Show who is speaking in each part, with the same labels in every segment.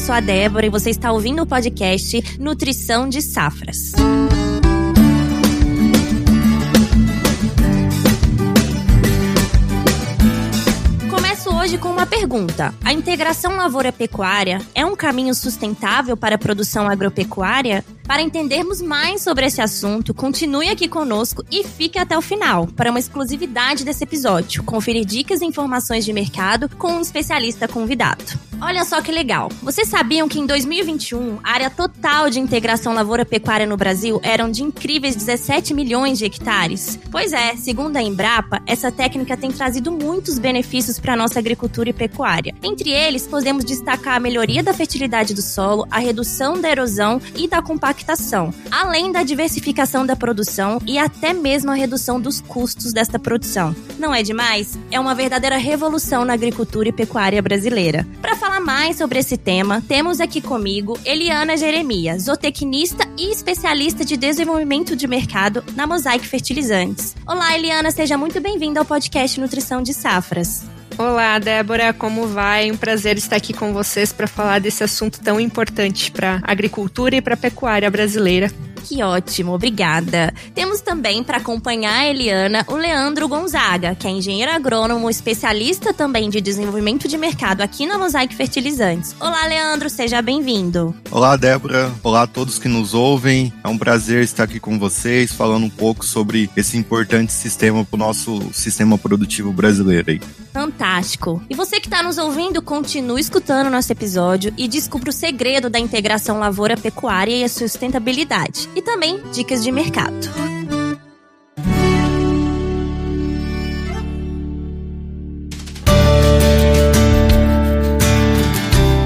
Speaker 1: sou a Débora e você está ouvindo o podcast Nutrição de Safras. hoje com uma pergunta. A integração lavoura-pecuária é um caminho sustentável para a produção agropecuária? Para entendermos mais sobre esse assunto, continue aqui conosco e fique até o final para uma exclusividade desse episódio. Conferir dicas e informações de mercado com um especialista convidado. Olha só que legal. Vocês sabiam que em 2021 a área total de integração lavoura-pecuária no Brasil eram de incríveis 17 milhões de hectares? Pois é, segundo a Embrapa, essa técnica tem trazido muitos benefícios para a nossa agricultura e pecuária. Entre eles, podemos destacar a melhoria da fertilidade do solo, a redução da erosão e da compactação compactação, além da diversificação da produção e até mesmo a redução dos custos desta produção. Não é demais? É uma verdadeira revolução na agricultura e pecuária brasileira. Para falar mais sobre esse tema, temos aqui comigo Eliana Jeremias, zootecnista e especialista de desenvolvimento de mercado na Mosaic Fertilizantes. Olá, Eliana, seja muito bem-vinda ao podcast Nutrição de Safras.
Speaker 2: Olá, Débora, como vai? Um prazer estar aqui com vocês para falar desse assunto tão importante para a agricultura e para a pecuária brasileira.
Speaker 1: Que ótimo, obrigada. Temos também para acompanhar a Eliana o Leandro Gonzaga, que é engenheiro agrônomo, especialista também de desenvolvimento de mercado aqui na Mosaic Fertilizantes. Olá, Leandro, seja bem-vindo.
Speaker 3: Olá, Débora. Olá a todos que nos ouvem. É um prazer estar aqui com vocês, falando um pouco sobre esse importante sistema para o nosso sistema produtivo brasileiro. Aí.
Speaker 1: Fantástico. E você que está nos ouvindo, continue escutando nosso episódio e descubra o segredo da integração lavoura-pecuária e a sustentabilidade e também dicas de mercado.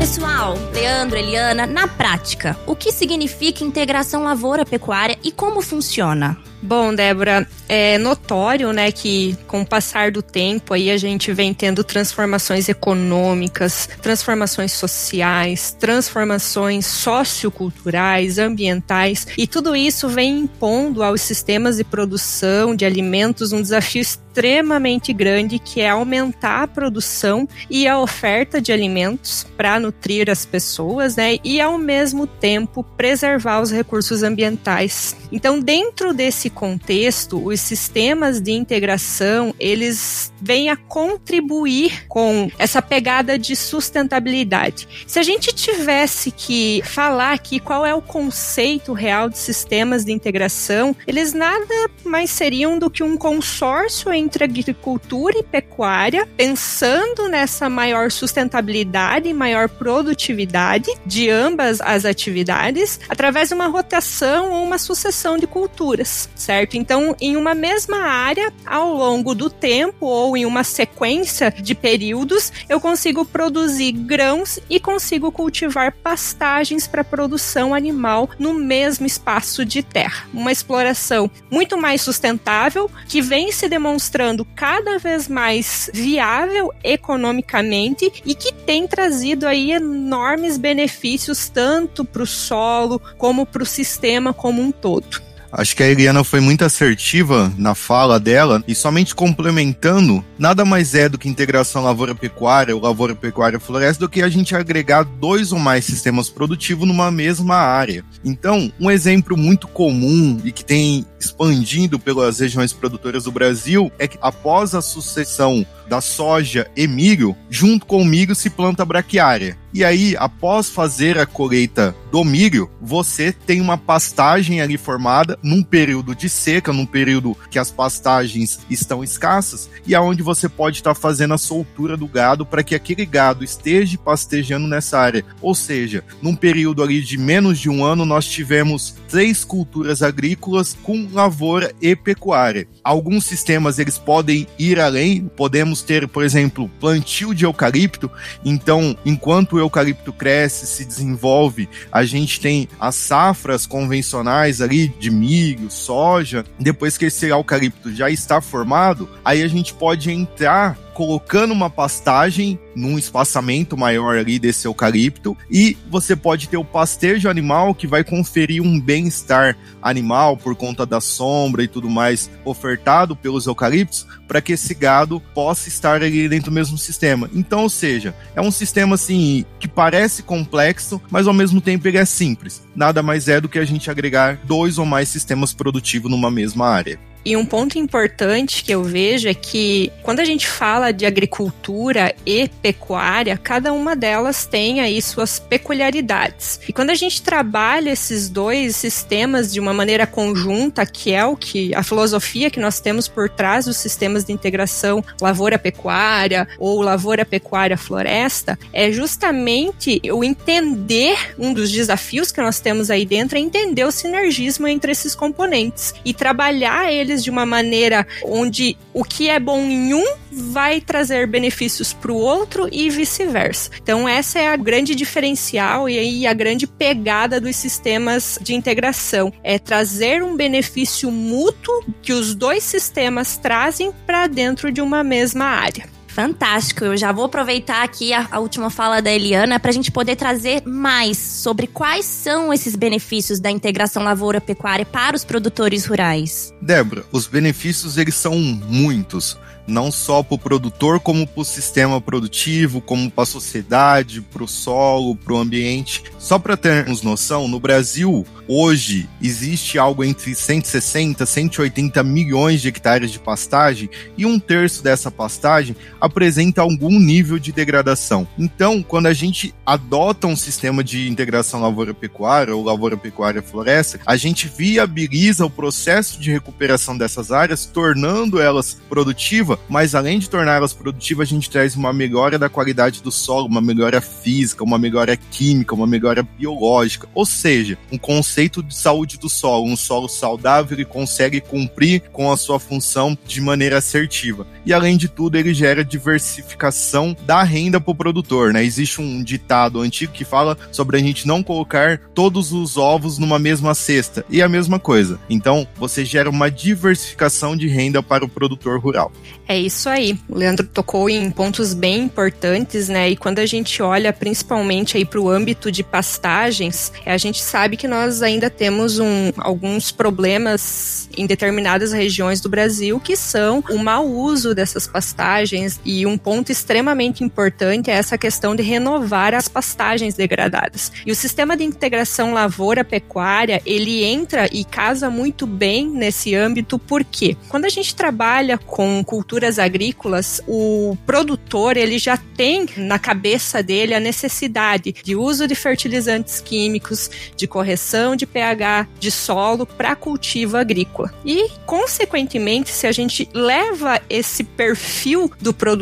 Speaker 1: Pessoal, Leandro, Eliana, na prática, o que significa integração lavoura-pecuária e como funciona?
Speaker 2: Bom, Débora, é notório, né, que com o passar do tempo aí a gente vem tendo transformações econômicas, transformações sociais, transformações socioculturais, ambientais, e tudo isso vem impondo aos sistemas de produção de alimentos um desafio extremamente grande que é aumentar a produção e a oferta de alimentos para nutrir as pessoas, né, e ao mesmo tempo preservar os recursos ambientais. Então, dentro desse contexto, os sistemas de integração, eles vêm a contribuir com essa pegada de sustentabilidade. Se a gente tivesse que falar aqui qual é o conceito real de sistemas de integração, eles nada mais seriam do que um consórcio entre agricultura e pecuária, pensando nessa maior sustentabilidade e maior produtividade de ambas as atividades, através de uma rotação ou uma sucessão de culturas, certo? Então, em uma mesma área, ao longo do tempo ou em uma sequência de períodos, eu consigo produzir grãos e consigo cultivar pastagens para produção animal no mesmo espaço de terra. Uma exploração muito mais sustentável que vem se demonstrando cada vez mais viável economicamente e que tem trazido aí enormes benefícios tanto para o solo como para o sistema como um todo.
Speaker 3: Acho que a Eliana foi muito assertiva na fala dela e somente complementando, nada mais é do que integração lavoura-pecuária ou lavoura-pecuária-floresta do que a gente agregar dois ou mais sistemas produtivos numa mesma área. Então, um exemplo muito comum e que tem expandindo pelas regiões produtoras do Brasil é que após a sucessão da soja e milho, junto com o milho se planta braquiária. E aí, após fazer a colheita do milho, você tem uma pastagem ali formada num período de seca, num período que as pastagens estão escassas, e aonde você pode estar tá fazendo a soltura do gado para que aquele gado esteja pastejando nessa área. Ou seja, num período ali de menos de um ano, nós tivemos três culturas agrícolas com lavoura e pecuária. Alguns sistemas eles podem ir além, podemos ter, por exemplo, plantio de eucalipto. Então, enquanto o eucalipto cresce, se desenvolve, a gente tem as safras convencionais ali de milho, soja. Depois que esse eucalipto já está formado, aí a gente pode entrar colocando uma pastagem num espaçamento maior ali desse eucalipto e você pode ter o pastejo animal que vai conferir um bem-estar animal por conta da sombra e tudo mais ofertado pelos eucaliptos para que esse gado possa estar ali dentro do mesmo sistema. Então, ou seja, é um sistema assim que parece complexo, mas ao mesmo tempo ele é simples. Nada mais é do que a gente agregar dois ou mais sistemas produtivos numa mesma área.
Speaker 2: E um ponto importante que eu vejo é que quando a gente fala de agricultura e pecuária, cada uma delas tem aí suas peculiaridades. E quando a gente trabalha esses dois sistemas de uma maneira conjunta, que é o que a filosofia que nós temos por trás dos sistemas de integração lavoura-pecuária ou lavoura-pecuária-floresta, é justamente o entender um dos desafios que nós temos aí dentro é entender o sinergismo entre esses componentes e trabalhar eles eles de uma maneira onde o que é bom em um vai trazer benefícios para o outro e vice-versa. Então essa é a grande diferencial e aí a grande pegada dos sistemas de integração é trazer um benefício mútuo que os dois sistemas trazem para dentro de uma mesma área.
Speaker 1: Fantástico. Eu já vou aproveitar aqui a, a última fala da Eliana para a gente poder trazer mais sobre quais são esses benefícios da integração lavoura-pecuária para os produtores rurais.
Speaker 3: Débora, os benefícios eles são muitos não só para o produtor, como para o sistema produtivo, como para a sociedade, para o solo, para o ambiente. Só para termos noção, no Brasil, hoje, existe algo entre 160 e 180 milhões de hectares de pastagem e um terço dessa pastagem apresenta algum nível de degradação. Então, quando a gente adota um sistema de integração lavoura-pecuária ou lavoura-pecuária-floresta, a gente viabiliza o processo de recuperação dessas áreas, tornando elas produtivas mas além de torná-las produtivas, a gente traz uma melhora da qualidade do solo, uma melhora física, uma melhora química, uma melhora biológica. Ou seja, um conceito de saúde do solo, um solo saudável e consegue cumprir com a sua função de maneira assertiva. E além de tudo, ele gera diversificação da renda para o produtor, né? Existe um ditado antigo que fala sobre a gente não colocar todos os ovos numa mesma cesta. E a mesma coisa. Então, você gera uma diversificação de renda para o produtor rural.
Speaker 2: É isso aí. O Leandro tocou em pontos bem importantes, né? E quando a gente olha principalmente aí para o âmbito de pastagens, a gente sabe que nós ainda temos um, alguns problemas em determinadas regiões do Brasil que são o mau uso dessas pastagens e um ponto extremamente importante é essa questão de renovar as pastagens degradadas. E o sistema de integração lavoura-pecuária, ele entra e casa muito bem nesse âmbito porque quando a gente trabalha com cultura culturas agrícolas, o produtor ele já tem na cabeça dele a necessidade de uso de fertilizantes químicos, de correção de pH de solo para cultivo agrícola. E, consequentemente, se a gente leva esse perfil do produtor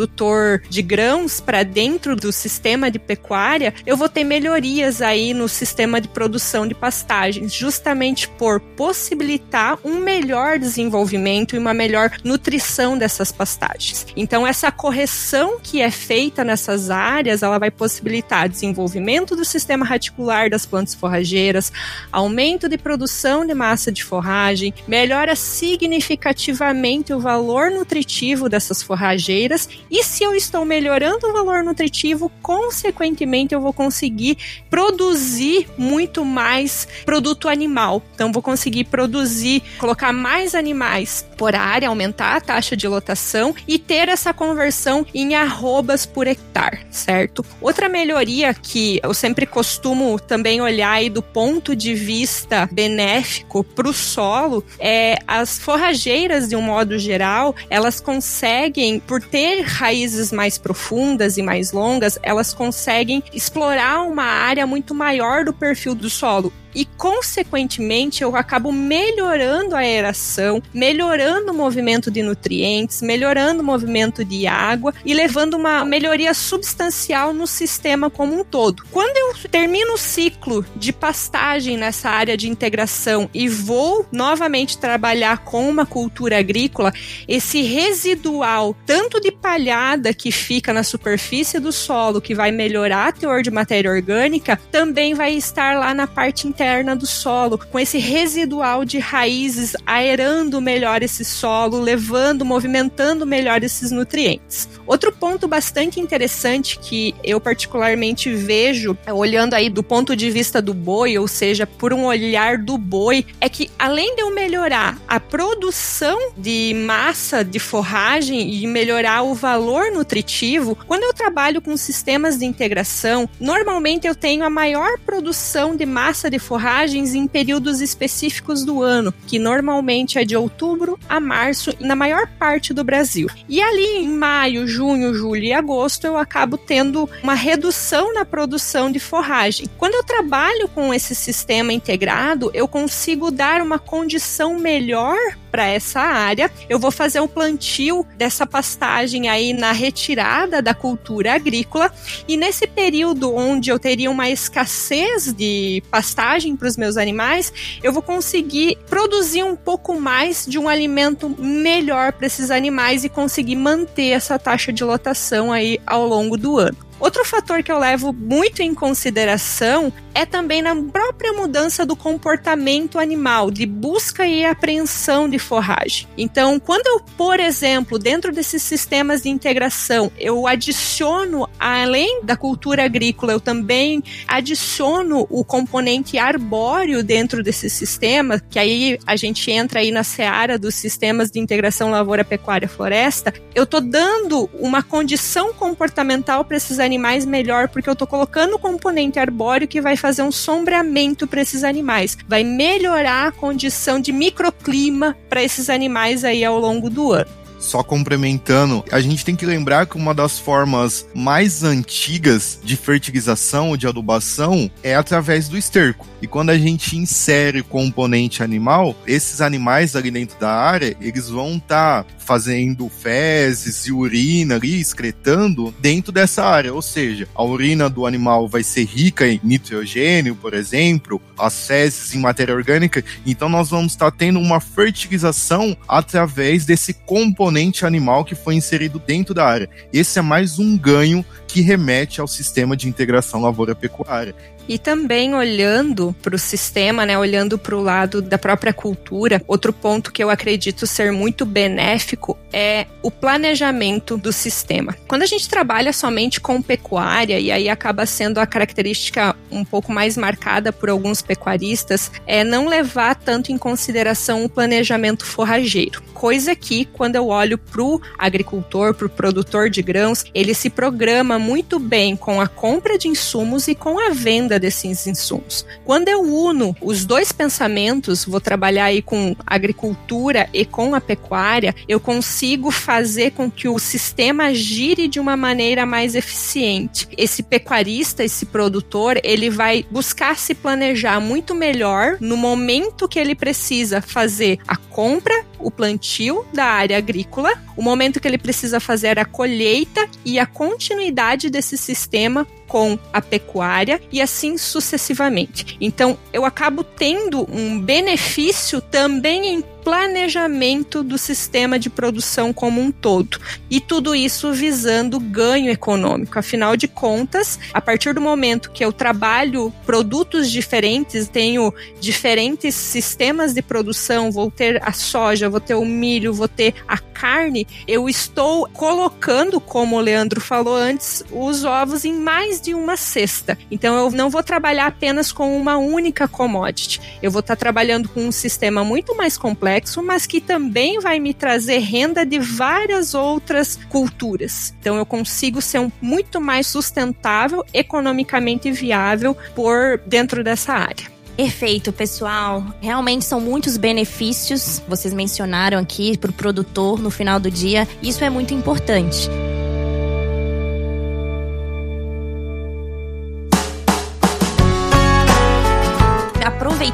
Speaker 2: de grãos para dentro do sistema de pecuária, eu vou ter melhorias aí no sistema de produção de pastagens, justamente por possibilitar um melhor desenvolvimento e uma melhor nutrição dessas pastagens. Então, essa correção que é feita nessas áreas, ela vai possibilitar desenvolvimento do sistema radicular das plantas forrageiras, aumento de produção de massa de forragem, melhora significativamente o valor nutritivo dessas forrageiras e se eu estou melhorando o valor nutritivo, consequentemente eu vou conseguir produzir muito mais produto animal. Então vou conseguir produzir, colocar mais animais por área, aumentar a taxa de lotação e ter essa conversão em arrobas por hectare, certo? Outra melhoria que eu sempre costumo também olhar aí do ponto de vista benéfico para o solo é as forrageiras, de um modo geral, elas conseguem, por ter raízes mais profundas e mais longas, elas conseguem explorar uma área muito maior do perfil do solo e, consequentemente, eu acabo melhorando a aeração, melhorando o movimento de nutrientes, melhorando o movimento de água e levando uma melhoria substancial no sistema como um todo. Quando eu termino o ciclo de pastagem nessa área de integração e vou novamente trabalhar com uma cultura agrícola, esse residual, tanto de palhada que fica na superfície do solo, que vai melhorar o teor de matéria orgânica, também vai estar lá na parte interna interna do solo, com esse residual de raízes aerando melhor esse solo, levando, movimentando melhor esses nutrientes. Outro ponto bastante interessante que eu particularmente vejo, olhando aí do ponto de vista do boi, ou seja, por um olhar do boi, é que além de eu melhorar a produção de massa de forragem e melhorar o valor nutritivo, quando eu trabalho com sistemas de integração, normalmente eu tenho a maior produção de massa de forragens em períodos específicos do ano, que normalmente é de outubro a março na maior parte do Brasil. E ali em maio, junho, julho e agosto eu acabo tendo uma redução na produção de forragem. Quando eu trabalho com esse sistema integrado, eu consigo dar uma condição melhor para essa área. Eu vou fazer o plantio dessa pastagem aí na retirada da cultura agrícola e nesse período onde eu teria uma escassez de pastagem para os meus animais, eu vou conseguir produzir um pouco mais de um alimento melhor para esses animais e conseguir manter essa taxa de lotação aí ao longo do ano. Outro fator que eu levo muito em consideração é também na própria mudança do comportamento animal, de busca e apreensão de forragem. Então, quando eu, por exemplo, dentro desses sistemas de integração, eu adiciono, além da cultura agrícola, eu também adiciono o componente arbóreo dentro desse sistema, que aí a gente entra aí na seara dos sistemas de integração lavoura-pecuária-floresta, eu estou dando uma condição comportamental para esses animais animais melhor, porque eu tô colocando o componente arbóreo que vai fazer um sombreamento para esses animais, vai melhorar a condição de microclima para esses animais aí ao longo do ano.
Speaker 3: Só complementando, a gente tem que lembrar que uma das formas mais antigas de fertilização de adubação é através do esterco. E quando a gente insere componente animal, esses animais ali dentro da área, eles vão estar tá fazendo fezes e urina ali, excretando dentro dessa área. Ou seja, a urina do animal vai ser rica em nitrogênio, por exemplo, as fezes em matéria orgânica. Então nós vamos estar tá tendo uma fertilização através desse componente animal que foi inserido dentro da área. Esse é mais um ganho que remete ao sistema de integração lavoura-pecuária.
Speaker 2: E também olhando para o sistema, né, olhando para o lado da própria cultura, outro ponto que eu acredito ser muito benéfico é o planejamento do sistema. Quando a gente trabalha somente com pecuária, e aí acaba sendo a característica um pouco mais marcada por alguns pecuaristas, é não levar tanto em consideração o planejamento forrageiro. Coisa que, quando eu olho para o agricultor, para o produtor de grãos, ele se programa muito bem com a compra de insumos e com a venda desses insumos. Quando eu uno os dois pensamentos, vou trabalhar aí com agricultura e com a pecuária, eu consigo fazer com que o sistema gire de uma maneira mais eficiente. Esse pecuarista, esse produtor, ele vai buscar se planejar muito melhor no momento que ele precisa fazer a compra, o plantio da área agrícola, o momento que ele precisa fazer a colheita e a continuidade desse sistema com a pecuária e assim sucessivamente. Então, eu acabo tendo um benefício também em planejamento do sistema de produção como um todo. E tudo isso visando ganho econômico. Afinal de contas, a partir do momento que eu trabalho produtos diferentes, tenho diferentes sistemas de produção, vou ter a soja, vou ter o milho, vou ter a carne, eu estou colocando, como o Leandro falou antes, os ovos em mais de uma cesta. Então eu não vou trabalhar apenas com uma única commodity. Eu vou estar trabalhando com um sistema muito mais complexo complexo, mas que também vai me trazer renda de várias outras culturas. Então eu consigo ser um, muito mais sustentável, economicamente viável por dentro dessa área.
Speaker 1: Perfeito, pessoal. Realmente são muitos benefícios, vocês mencionaram aqui, para o produtor no final do dia. Isso é muito importante.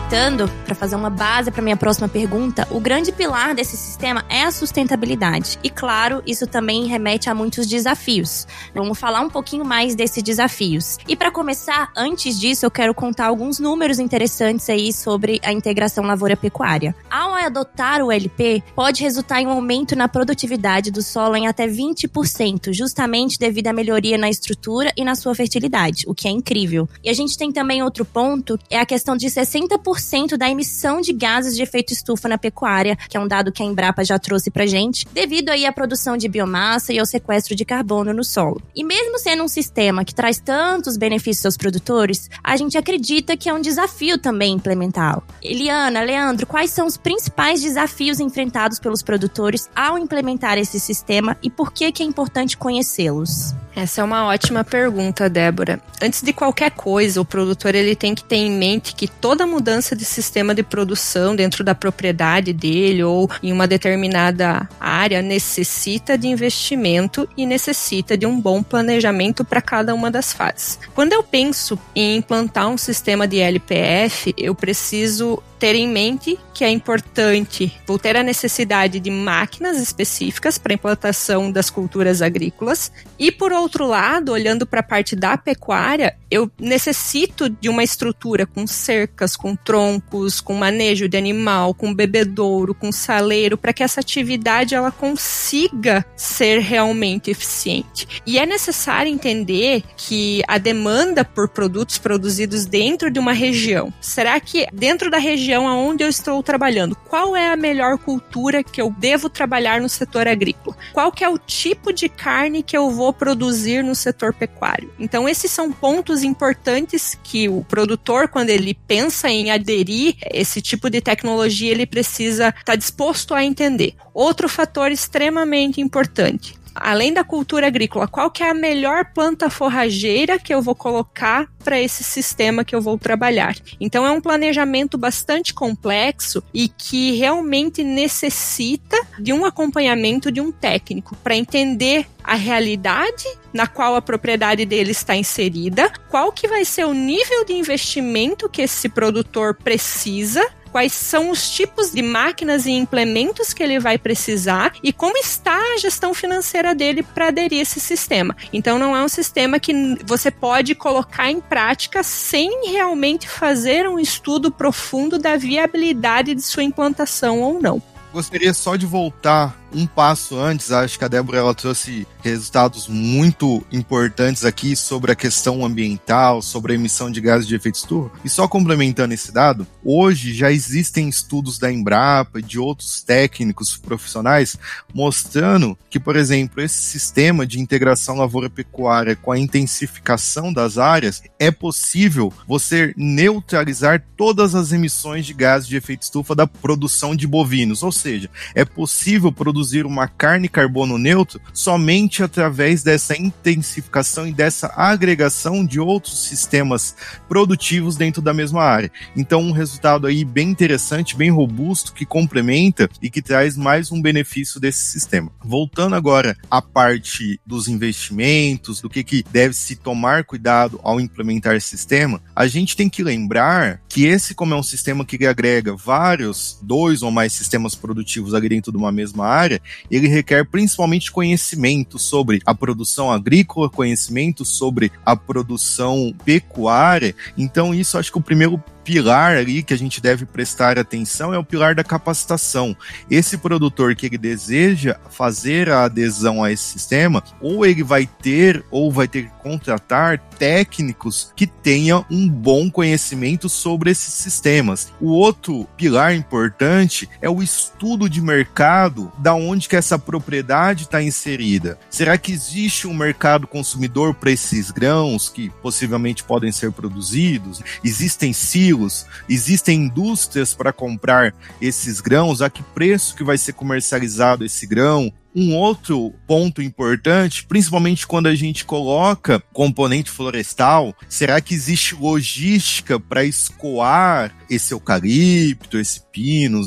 Speaker 1: Aproveitando para fazer uma base para minha próxima pergunta, o grande pilar desse sistema é a sustentabilidade. E claro, isso também remete a muitos desafios. Vamos falar um pouquinho mais desses desafios. E para começar, antes disso, eu quero contar alguns números interessantes aí sobre a integração lavoura-pecuária. A adotar o LP pode resultar em um aumento na produtividade do solo em até 20%, justamente devido à melhoria na estrutura e na sua fertilidade, o que é incrível. E a gente tem também outro ponto, é a questão de 60% da emissão de gases de efeito estufa na pecuária, que é um dado que a Embrapa já trouxe pra gente, devido aí à produção de biomassa e ao sequestro de carbono no solo. E mesmo sendo um sistema que traz tantos benefícios aos produtores, a gente acredita que é um desafio também implementá-lo. Eliana, Leandro, quais são os principais desafios enfrentados pelos produtores ao implementar esse sistema e por que, que é importante conhecê-los?
Speaker 2: Essa é uma ótima pergunta, Débora. Antes de qualquer coisa, o produtor ele tem que ter em mente que toda mudança de sistema de produção dentro da propriedade dele ou em uma determinada área necessita de investimento e necessita de um bom planejamento para cada uma das fases. Quando eu penso em implantar um sistema de LPF, eu preciso ter em mente que é importante, vou ter a necessidade de máquinas específicas para implantação das culturas agrícolas e por outro lado, olhando para a parte da pecuária, eu necessito de uma estrutura com cercas, com troncos, com manejo de animal, com bebedouro, com saleiro, para que essa atividade ela consiga ser realmente eficiente. E é necessário entender que a demanda por produtos produzidos dentro de uma região, será que dentro da região aonde eu estou trabalhando. Qual é a melhor cultura que eu devo trabalhar no setor agrícola? Qual que é o tipo de carne que eu vou produzir no setor pecuário? Então esses são pontos importantes que o produtor quando ele pensa em aderir esse tipo de tecnologia, ele precisa estar tá disposto a entender. Outro fator extremamente importante, além da cultura agrícola, qual que é a melhor planta forrageira que eu vou colocar para esse sistema que eu vou trabalhar. Então é um planejamento bastante complexo e que realmente necessita de um acompanhamento de um técnico para entender a realidade na qual a propriedade dele está inserida, qual que vai ser o nível de investimento que esse produtor precisa quais são os tipos de máquinas e implementos que ele vai precisar e como está a gestão financeira dele para aderir a esse sistema. Então não é um sistema que você pode colocar em prática sem realmente fazer um estudo profundo da viabilidade de sua implantação ou não.
Speaker 3: Gostaria só de voltar um passo antes, acho que a Débora ela trouxe resultados muito importantes aqui sobre a questão ambiental, sobre a emissão de gases de efeito estufa. E só complementando esse dado, hoje já existem estudos da Embrapa e de outros técnicos profissionais mostrando que, por exemplo, esse sistema de integração lavoura-pecuária com a intensificação das áreas é possível você neutralizar todas as emissões de gases de efeito estufa da produção de bovinos, ou seja, é possível produzir produzir uma carne carbono neutro somente através dessa intensificação e dessa agregação de outros sistemas produtivos dentro da mesma área. Então, um resultado aí bem interessante, bem robusto, que complementa e que traz mais um benefício desse sistema. Voltando agora à parte dos investimentos, do que, que deve se tomar cuidado ao implementar esse sistema, a gente tem que lembrar que esse, como é um sistema que agrega vários, dois ou mais sistemas produtivos ali dentro de uma mesma área, área, ele requer principalmente conhecimento sobre a produção agrícola, conhecimento sobre a produção pecuária. Então, isso acho que o primeiro pilar ali que a gente deve prestar atenção é o pilar da capacitação. Esse produtor que ele deseja fazer a adesão a esse sistema, ou ele vai ter ou vai ter que contratar técnicos que tenham um bom conhecimento sobre esses sistemas. O outro pilar importante é o estudo de mercado, da onde que essa propriedade está inserida. Será que existe um mercado consumidor para esses grãos que possivelmente podem ser produzidos? Existem silos existem indústrias para comprar esses grãos, a que preço que vai ser comercializado esse grão, um outro ponto importante, principalmente quando a gente coloca componente florestal, será que existe logística para escoar esse eucalipto, esse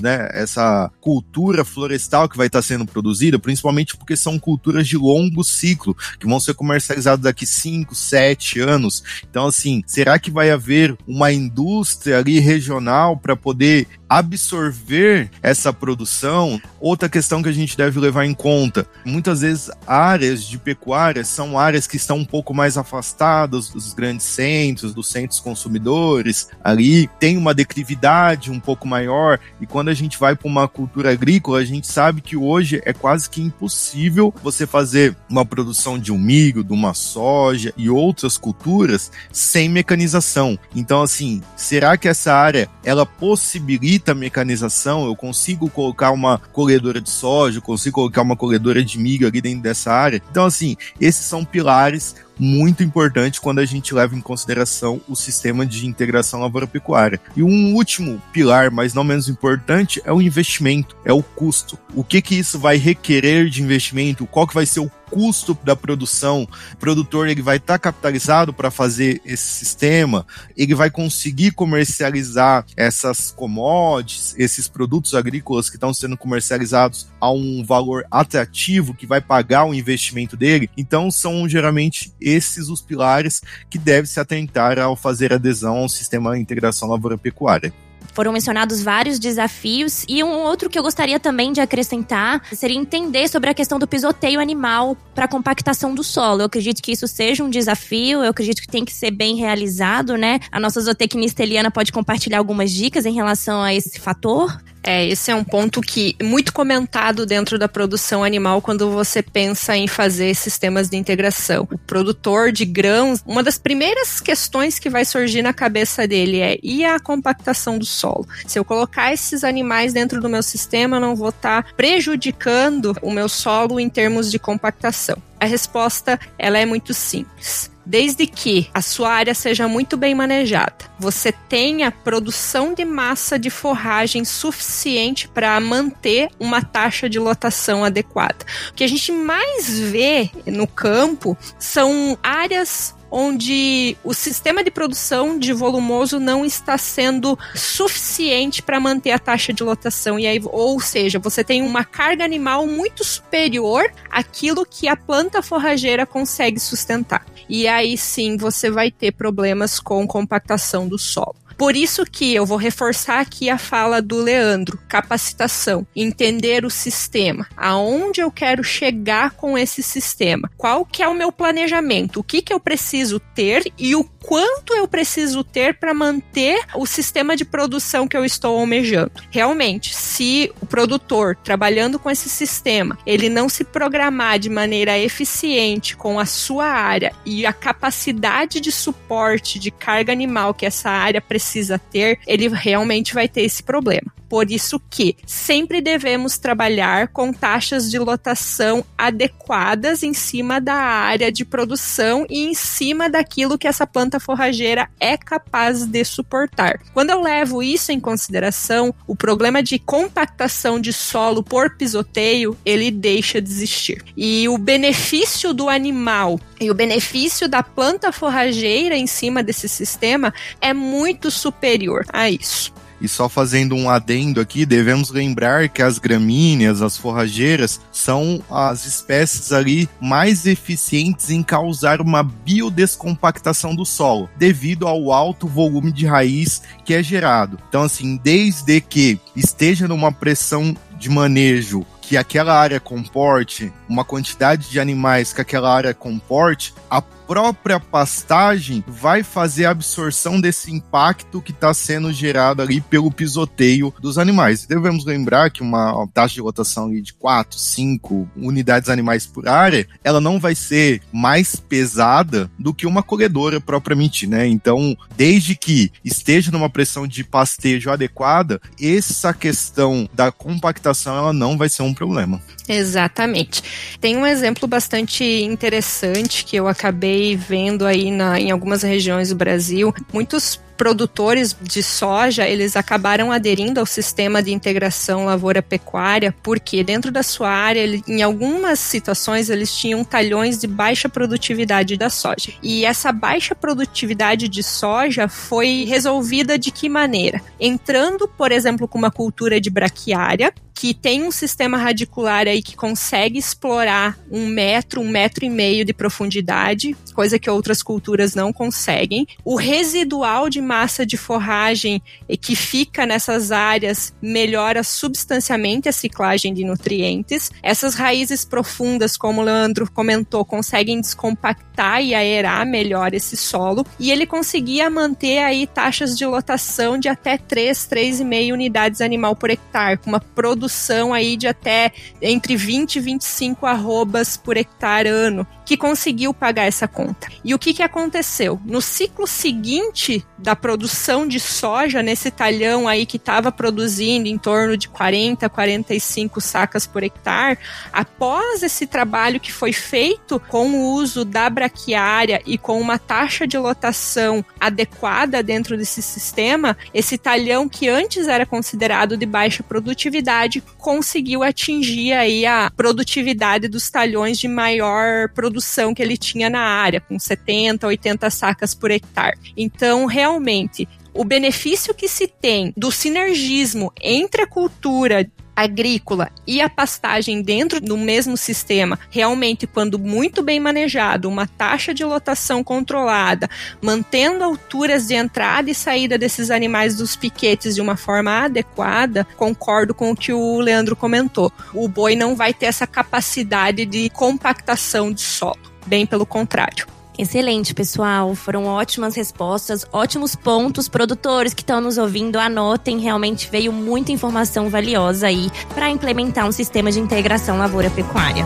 Speaker 3: né? Essa cultura florestal que vai estar sendo produzida, principalmente porque são culturas de longo ciclo, que vão ser comercializadas daqui 5, 7 anos. Então, assim, será que vai haver uma indústria ali regional para poder absorver essa produção? Outra questão que a gente deve levar em conta, muitas vezes áreas de pecuária são áreas que estão um pouco mais afastadas dos grandes centros, dos centros consumidores, ali tem uma declividade um pouco maior, E quando a gente vai para uma cultura agrícola, a gente sabe que hoje é quase que impossível você fazer uma produção de um milho, de uma soja e outras culturas sem mecanização. Então, assim, será que essa área ela possibilita a mecanização? Eu consigo colocar uma colhedora de soja, eu consigo colocar uma colhedora de milho ali dentro dessa área? Então, assim, esses são pilares muito importante quando a gente leva em consideração o sistema de integração lavoura-pecuária. E um último pilar, mas não menos importante, é o investimento, é o custo. O que que isso vai requerer de investimento? Qual que vai ser o custo da produção, o produtor ele vai estar tá capitalizado para fazer esse sistema, ele vai conseguir comercializar essas commodities, esses produtos agrícolas que estão sendo comercializados a um valor atrativo que vai pagar o investimento dele. Então são geralmente esses os pilares que deve se atentar ao fazer adesão ao sistema de integração lavoura-pecuária.
Speaker 1: Foram mencionados vários desafios e um outro que eu gostaria também de acrescentar seria entender sobre a questão do pisoteio animal para compactação do solo. Eu acredito que isso seja um desafio, eu acredito que tem que ser bem realizado, né? A nossa zootecnista Eliana pode compartilhar algumas dicas em relação a esse fator.
Speaker 2: É, esse é um ponto que muito comentado dentro da produção animal quando você pensa em fazer sistemas de integração. O produtor de grãos, uma das primeiras questões que vai surgir na cabeça dele é e a compactação do solo. Se eu colocar esses animais dentro do meu sistema, eu não vou estar tá prejudicando o meu solo em termos de compactação. A resposta ela é muito simples desde que a sua área seja muito bem manejada, você tenha produção de massa de forragem suficiente para manter uma taxa de lotação adequada. O que a gente mais vê no campo são áreas onde o sistema de produção de volumoso não está sendo suficiente para manter a taxa de lotação. E aí, ou seja, você tem uma carga animal muito superior àquilo que a planta forrageira consegue sustentar. E aí sim você vai ter problemas com compactação do solo. Por isso que eu vou reforçar aqui a fala do Leandro, capacitação, entender o sistema, aonde eu quero chegar com esse sistema, qual que é o meu planejamento, o que que eu preciso ter e o quanto eu preciso ter para manter o sistema de produção que eu estou almejando. Realmente, se o produtor trabalhando com esse sistema, ele não se programar de maneira eficiente com a sua área e a capacidade de suporte de carga animal que essa área precisa precisa ter, ele realmente vai ter esse problema. Por isso que sempre devemos trabalhar com taxas de lotação adequadas em cima da área de produção e em cima daquilo que essa planta forrageira é capaz de suportar. Quando eu levo isso em consideração, o problema de compactação de solo por pisoteio, ele deixa de existir. E o benefício do animal e o benefício da planta forrageira em cima desse sistema é muito superior a isso.
Speaker 3: E só fazendo um adendo aqui, devemos lembrar que as gramíneas, as forrageiras, são as espécies ali mais eficientes em causar uma biodescompactação do solo, devido ao alto volume de raiz que é gerado. Então, assim, desde que esteja numa pressão de manejo que aquela área comporte, uma quantidade de animais que aquela área comporte, a própria pastagem vai fazer a absorção desse impacto que está sendo gerado ali pelo pisoteio dos animais. Devemos lembrar que uma taxa de rotação de 4, 5 unidades animais por área, ela não vai ser mais pesada do que uma colhedora propriamente, né? Então, desde que esteja numa pressão de pastejo adequada, essa questão da compactação ela não vai ser um problema.
Speaker 2: Exatamente. Tem um exemplo bastante interessante que eu acabei vendo aí na, em algumas regiões do Brasil. Muitos produtores de soja, eles acabaram aderindo ao sistema de integração lavoura-pecuária, porque dentro da sua área, ele, em algumas situações, eles tinham talhões de baixa produtividade da soja. E essa baixa produtividade de soja foi resolvida de que maneira? Entrando, por exemplo, com uma cultura de braquiária, que tem um sistema radicular aí que consegue explorar um metro, um metro e meio de profundidade, coisa que outras culturas não conseguem. O residual de massa de forragem que fica nessas áreas melhora substancialmente a ciclagem de nutrientes. Essas raízes profundas, como o Leandro comentou, conseguem descompactar e aerar melhor esse solo. E ele conseguia manter aí taxas de lotação de até 3, 3,5 unidades animal por hectare, com uma produção aí de até entre 20 e 25 arrobas por hectare ano que conseguiu pagar essa conta. E o que, que aconteceu? No ciclo seguinte da produção de soja, nesse talhão aí que estava produzindo em torno de 40, 45 sacas por hectare, após esse trabalho que foi feito com o uso da braquiária e com uma taxa de lotação adequada dentro desse sistema, esse talhão que antes era considerado de baixa produtividade conseguiu atingir aí a produtividade dos talhões de maior produção produção que ele tinha na área, com 70, 80 sacas por hectare. Então, realmente, o benefício que se tem do sinergismo entre a cultura agrícola e a pastagem dentro do mesmo sistema, realmente, quando muito bem manejado, uma taxa de lotação controlada, mantendo alturas de entrada e saída desses animais dos piquetes de uma forma adequada, concordo com o que o Leandro comentou. O boi não vai ter essa capacidade de compactação de solo, bem pelo contrário.
Speaker 1: Excelente, pessoal. Foram ótimas respostas, ótimos pontos. Produtores que estão nos ouvindo, anotem. Realmente veio muita informação valiosa aí para implementar um sistema de integração lavoura-pecuária.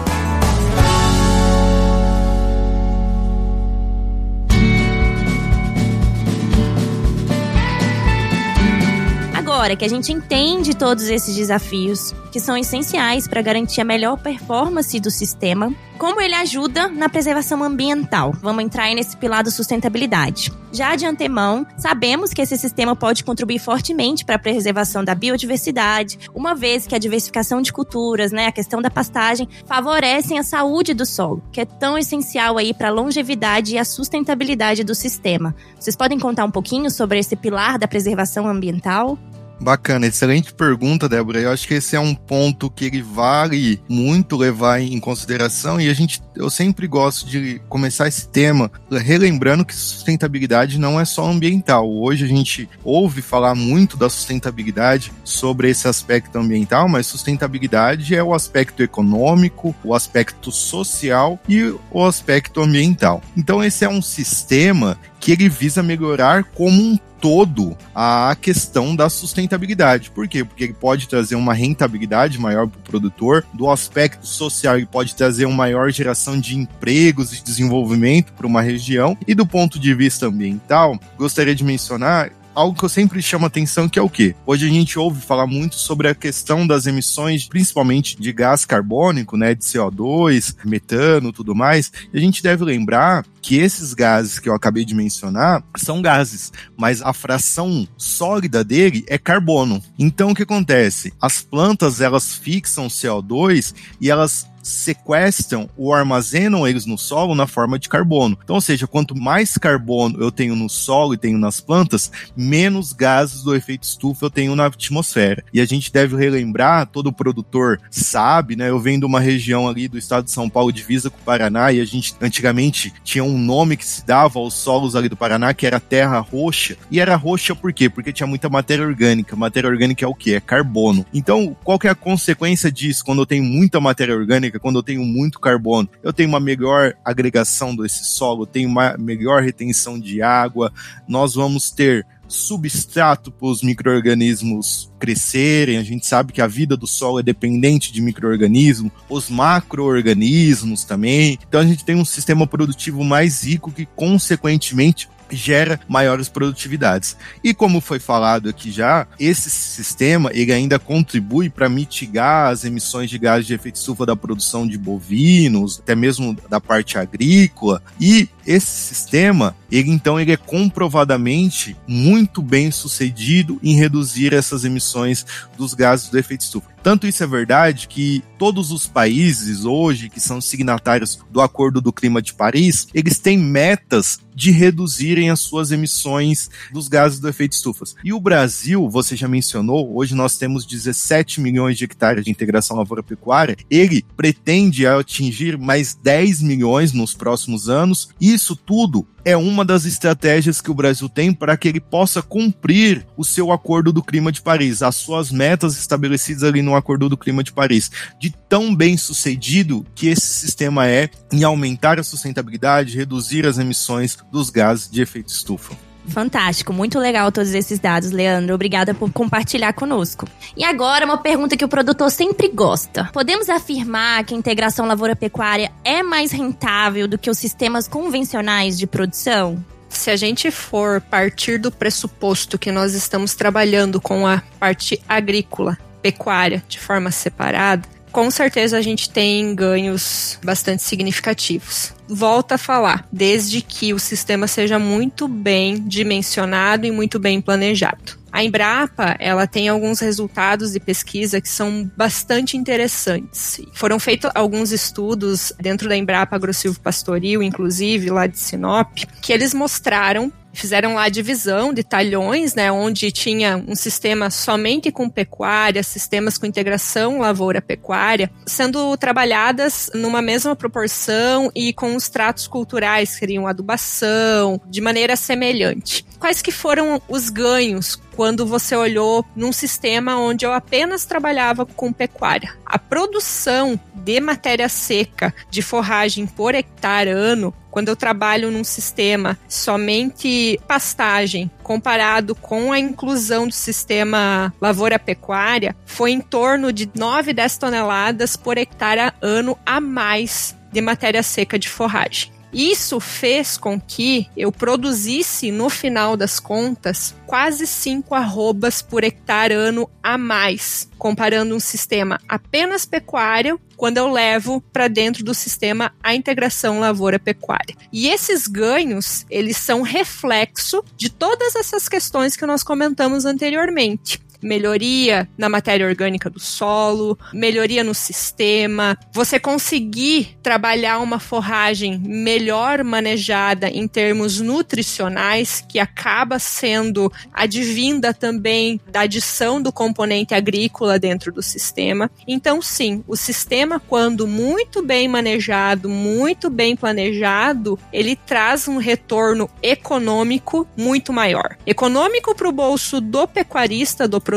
Speaker 1: Que a gente entende todos esses desafios, que são essenciais para garantir a melhor performance do sistema, como ele ajuda na preservação ambiental? Vamos entrar nesse pilar da sustentabilidade. Já de antemão, sabemos que esse sistema pode contribuir fortemente para a preservação da biodiversidade, uma vez que a diversificação de culturas, né, a questão da pastagem, favorecem a saúde do solo, que é tão essencial aí para a longevidade e a sustentabilidade do sistema. Vocês podem contar um pouquinho sobre esse pilar da preservação ambiental?
Speaker 3: Bacana, excelente pergunta, Débora. Eu acho que esse é um ponto que ele vale muito levar em consideração e a gente, eu sempre gosto de começar esse tema relembrando que sustentabilidade não é só ambiental. Hoje a gente ouve falar muito da sustentabilidade sobre esse aspecto ambiental, mas sustentabilidade é o aspecto econômico, o aspecto social e o aspecto ambiental. Então esse é um sistema que ele visa melhorar como um todo a questão da sustentabilidade. Por quê? Porque ele pode trazer uma rentabilidade maior para o produtor, do aspecto social, ele pode trazer uma maior geração de empregos e desenvolvimento para uma região, e do ponto de vista ambiental, gostaria de mencionar algo que eu sempre chamo atenção que é o quê? Hoje a gente ouve falar muito sobre a questão das emissões, principalmente de gás carbônico, né, de CO2, metano, tudo mais. E a gente deve lembrar que esses gases que eu acabei de mencionar são gases, mas a fração sólida dele é carbono. Então o que acontece? As plantas elas fixam CO2 e elas sequestram ou armazenam eles no solo na forma de carbono. Então, ou seja, quanto mais carbono eu tenho no solo e tenho nas plantas, menos gases do efeito estufa eu tenho na atmosfera. E a gente deve relembrar, todo produtor sabe, né? Eu venho de uma região ali do estado de São Paulo, divisa com o Paraná, e a gente antigamente tinha um nome que se dava aos solos ali do Paraná, que era terra roxa. E era roxa por quê? Porque tinha muita matéria orgânica. Matéria orgânica é o quê? É carbono. Então, qual que é a consequência disso quando eu tenho muita matéria orgânica? Quando eu tenho muito carbono, eu tenho uma melhor agregação desse solo, eu tenho uma melhor retenção de água, nós vamos ter substrato para os micro-organismos crescerem. A gente sabe que a vida do solo é dependente de micro-organismos, os macro-organismos também. Então a gente tem um sistema produtivo mais rico que, consequentemente, gera maiores produtividades. E como foi falado aqui já, esse sistema ele ainda contribui para mitigar as emissões de gases de efeito estufa da produção de bovinos, até mesmo da parte agrícola. E esse sistema, ele então ele é comprovadamente muito bem sucedido em reduzir essas emissões dos gases do efeito estufa. Tanto isso é verdade que todos os países hoje que são signatários do Acordo do Clima de Paris, eles têm metas de reduzirem as suas emissões dos gases do efeito estufa. E o Brasil, você já mencionou, hoje nós temos 17 milhões de hectares de integração lavoura-pecuária, ele pretende atingir mais 10 milhões nos próximos anos. Isso tudo é uma das estratégias que o Brasil tem para que ele possa cumprir o seu Acordo do Clima de Paris, as suas metas estabelecidas ali no Acordo do Clima de Paris, de tão bem sucedido que esse sistema é em aumentar a sustentabilidade, reduzir as emissões dos gases de efeito estufa.
Speaker 1: Fantástico, muito legal todos esses dados, Leandro. Obrigada por compartilhar conosco. E agora, uma pergunta que o produtor sempre gosta: podemos afirmar que a integração lavoura-pecuária é mais rentável do que os sistemas convencionais de produção?
Speaker 2: Se a gente for partir do pressuposto que nós estamos trabalhando com a parte agrícola, pecuária, de forma separada, com certeza a gente tem ganhos bastante significativos. Volta a falar, desde que o sistema seja muito bem dimensionado e muito bem planejado. A Embrapa, ela tem alguns resultados de pesquisa que são bastante interessantes. Foram feitos alguns estudos dentro da Embrapa Agrosilvo Pastoril, inclusive lá de Sinop, que eles mostraram fizeram lá a divisão de talhões, né, onde tinha um sistema somente com pecuária, sistemas com integração lavoura-pecuária, sendo trabalhadas numa mesma proporção e com os tratos culturais, que seriam adubação, de maneira semelhante. Quais que foram os ganhos quando você olhou num sistema onde eu apenas trabalhava com pecuária? A produção de matéria seca de forragem por hectare ano quando eu trabalho num sistema somente pastagem, comparado com a inclusão do sistema lavoura-pecuária, foi em torno de 9, 10 toneladas por hectare ano a mais de matéria seca de forragem. Isso fez com que eu produzisse, no final das contas, quase 5 arrobas por hectare ano a mais, comparando um sistema apenas pecuário quando eu levo para dentro do sistema a integração lavoura-pecuária. E esses ganhos, eles são reflexo de todas essas questões que nós comentamos anteriormente melhoria na matéria orgânica do solo, melhoria no sistema, você conseguir trabalhar uma forragem melhor manejada em termos nutricionais, que acaba sendo advinda também da adição do componente agrícola dentro do sistema. Então, sim, o sistema, quando muito bem manejado, muito bem planejado, ele traz um retorno econômico muito maior. Econômico para o bolso do pecuarista, do produtor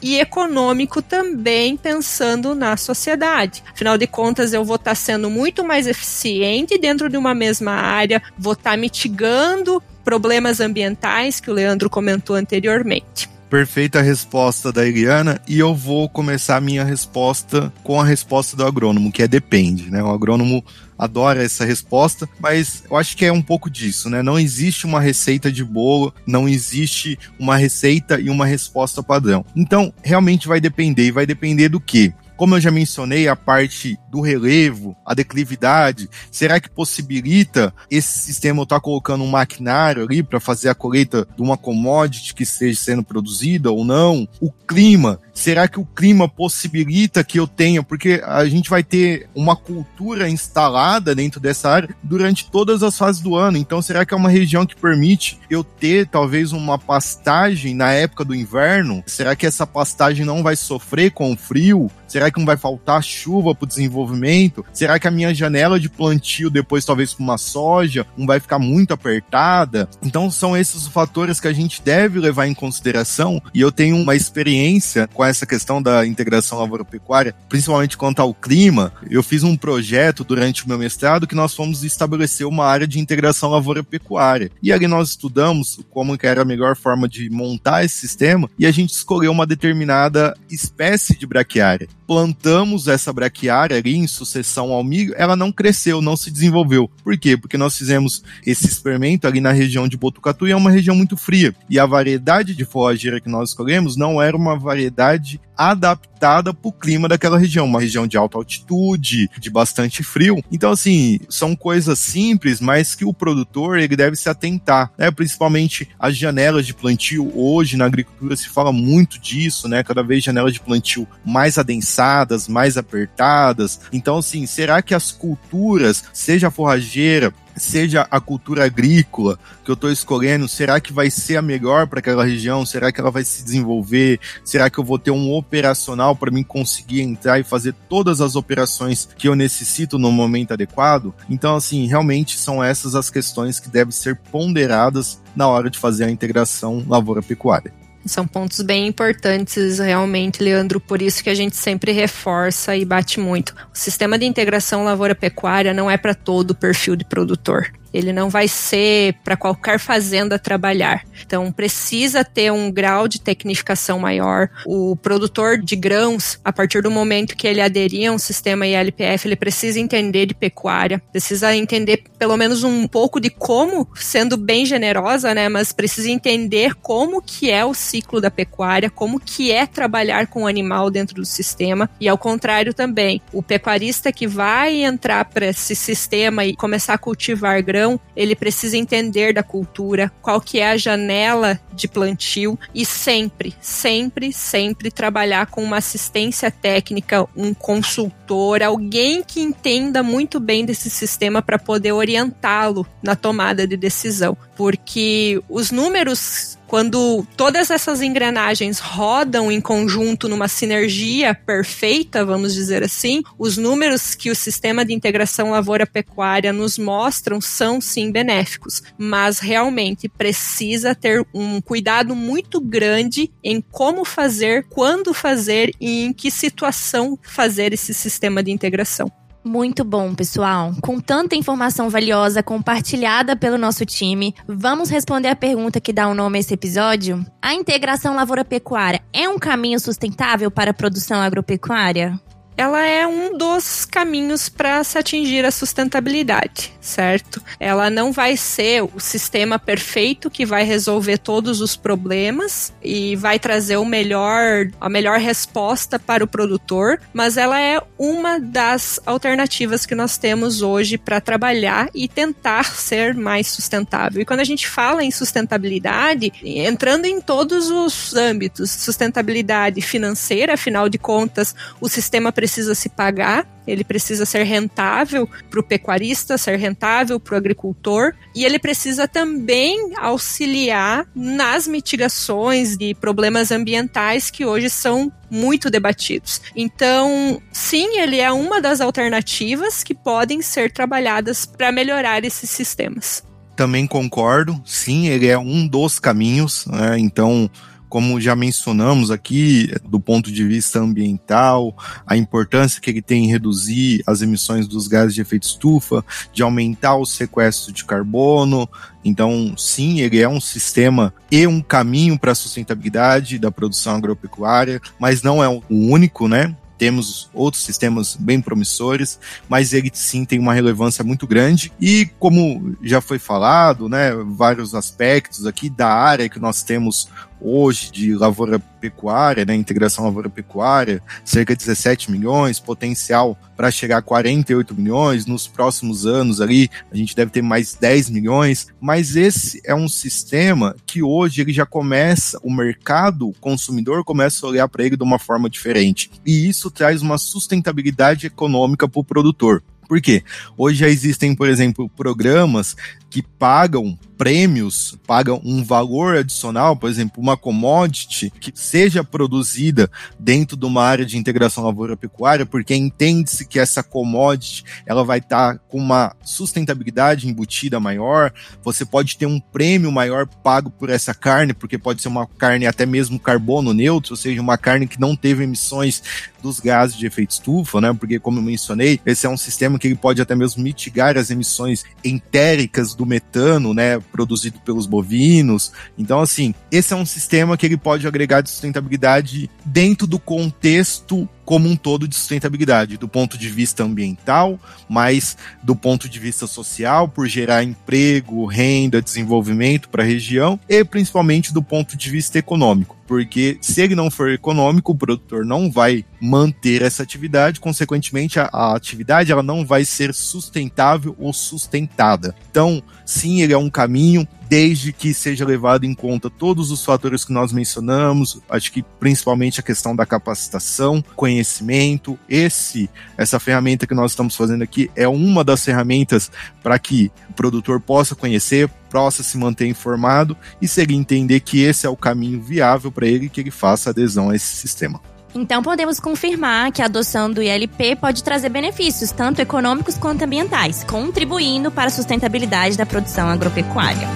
Speaker 2: e econômico também pensando na sociedade. Afinal de contas, eu vou estar tá sendo muito mais eficiente dentro de uma mesma área, vou estar tá mitigando problemas ambientais que o Leandro comentou anteriormente
Speaker 3: perfeita resposta da Eliana e eu vou começar a minha resposta com a resposta do agrônomo, que é depende, né? O agrônomo adora essa resposta, mas eu acho que é um pouco disso, né? Não existe uma receita de bolo, não existe uma receita e uma resposta padrão. Então, realmente vai depender, e vai depender do que? Como eu já mencionei, a parte do relevo, a declividade, será que possibilita esse sistema estar tá colocando um maquinário ali para fazer a colheita de uma commodity que esteja sendo produzida ou não? O clima, será que o clima possibilita que eu tenha? Porque a gente vai ter uma cultura instalada dentro dessa área durante todas as fases do ano. Então, será que é uma região que permite eu ter talvez uma pastagem na época do inverno? Será que essa pastagem não vai sofrer com o frio? Será que não vai faltar chuva para o desenvolvimento? Será que a minha janela de plantio depois talvez para uma soja não vai ficar muito apertada? Então são esses fatores que a gente deve levar em consideração e eu tenho uma experiência com essa questão da integração lavoura-pecuária, principalmente quanto ao clima. Eu fiz um projeto durante o meu mestrado que nós fomos estabelecer uma área de integração lavoura-pecuária. E ali nós estudamos como que era a melhor forma de montar esse sistema e a gente escolheu uma determinada espécie de braquiária plantamos essa braquiária ali em sucessão ao milho, ela não cresceu, não se desenvolveu. Por quê? Porque nós fizemos esse experimento ali na região de Botucatu e é uma região muito fria. E a variedade de forrageira que nós escolhemos não era uma variedade adaptada para o clima daquela região, uma região de alta altitude, de bastante frio. Então, assim, são coisas simples, mas que o produtor ele deve se atentar, né? Principalmente as janelas de plantio. Hoje na agricultura se fala muito disso, né? Cada vez janelas de plantio mais adensadas, mais apertadas. Então, assim, será que as culturas, seja a forrageira, seja a cultura agrícola que eu estou escolhendo, será que vai ser a melhor para aquela região? Será que ela vai se desenvolver? Será que eu vou ter um operacional para mim conseguir entrar e fazer todas as operações que eu necessito no momento adequado? Então, assim, realmente são essas as questões que devem ser ponderadas na hora de fazer a integração lavoura-pecuária.
Speaker 2: São pontos bem importantes, realmente, Leandro, por isso que a gente sempre reforça e bate muito. O sistema de integração lavoura-pecuária não é para todo o perfil de produtor. Ele não vai ser para qualquer fazenda trabalhar. Então precisa ter um grau de tecnificação maior. O produtor de grãos, a partir do momento que ele aderir a um sistema ILPF, ele precisa entender de pecuária, precisa entender pelo menos um pouco de como, sendo bem generosa, né, mas precisa entender como que é o ciclo da pecuária, como que é trabalhar com o animal dentro do sistema e ao contrário também, o pecuarista que vai entrar para esse sistema e começar a cultivar grãos então, ele precisa entender da cultura, qual que é a janela de plantio e sempre, sempre, sempre trabalhar com uma assistência técnica, um consultor, alguém que entenda muito bem desse sistema para poder orientá-lo na tomada de decisão, porque os números quando todas essas engrenagens rodam em conjunto numa sinergia perfeita, vamos dizer assim, os números que o sistema de integração lavoura-pecuária nos mostram são sim benéficos, mas realmente precisa ter um cuidado muito grande em como fazer, quando fazer e em que situação fazer esse sistema de integração.
Speaker 1: Muito bom, pessoal. Com tanta informação valiosa compartilhada pelo nosso time, vamos responder a pergunta que dá o um nome a esse episódio? A integração lavoura-pecuária é um caminho sustentável para a produção agropecuária?
Speaker 2: Ela é um dos caminhos para se atingir a sustentabilidade, certo? Ela não vai ser o sistema perfeito que vai resolver todos os problemas e vai trazer o melhor, a melhor resposta para o produtor, mas ela é uma das alternativas que nós temos hoje para trabalhar e tentar ser mais sustentável. E quando a gente fala em sustentabilidade, entrando em todos os âmbitos, sustentabilidade financeira, afinal de contas, o sistema precisa se pagar, ele precisa ser rentável para o pecuarista, ser rentável para o agricultor, e ele precisa também auxiliar nas mitigações de problemas ambientais que hoje são muito debatidos. Então, sim, ele é uma das alternativas que podem ser trabalhadas para melhorar esses sistemas.
Speaker 3: Também concordo, sim, ele é um dos caminhos, né? Então, como já mencionamos aqui, do ponto de vista ambiental, a importância que ele tem em reduzir as emissões dos gases de efeito estufa, de aumentar o sequestro de carbono. Então, sim, ele é um sistema e um caminho para a sustentabilidade da produção agropecuária, mas não é o único, né? temos outros sistemas bem promissores, mas ele sim tem uma relevância muito grande. E como já foi falado, né, vários aspectos aqui da área que nós temos hoje de lavoura pecuária, né, integração lavoura pecuária, cerca de 17 milhões, potencial para chegar a 48 milhões, nos próximos anos ali a gente deve ter mais 10 milhões, mas esse é um sistema que hoje ele já começa, o mercado o consumidor começa a olhar para ele de uma forma diferente, e isso traz uma sustentabilidade econômica para o produtor. Por quê? Hoje já existem, por exemplo, programas que pagam prêmios, pagam um valor adicional, por exemplo, uma commodity que seja produzida dentro de uma área de integração lavoura-pecuária, porque entende-se que essa commodity ela vai estar tá com uma sustentabilidade embutida maior, você pode ter um prêmio maior pago por essa carne, porque pode ser uma carne até mesmo carbono neutro, ou seja, uma carne que não teve emissões dos gases de efeito estufa, né? Porque como eu mencionei, esse é um sistema que ele pode até mesmo mitigar as emissões entéricas do do metano, né, produzido pelos bovinos. Então, assim, esse é um sistema que ele pode agregar de sustentabilidade dentro do contexto como um todo de sustentabilidade, do ponto de vista ambiental, mas do ponto de vista social, por gerar emprego, renda, desenvolvimento para a região e principalmente do ponto de vista econômico porque se ele não for econômico, o produtor não vai manter essa atividade, consequentemente a, a, atividade ela não vai ser sustentável ou sustentada. Então, sim, ele é um caminho, desde que seja levado em conta todos os fatores que nós mencionamos, acho que principalmente a questão da capacitação, conhecimento, esse essa ferramenta que nós estamos fazendo aqui é uma das ferramentas para que o produtor possa conhecer, possa se manter informado e se ele entender que esse é o caminho viável para ele, que ele faça adesão a esse sistema.
Speaker 1: Então podemos confirmar que a adoção do ILP pode trazer benefícios, tanto econômicos quanto ambientais, contribuindo para a sustentabilidade da produção agropecuária.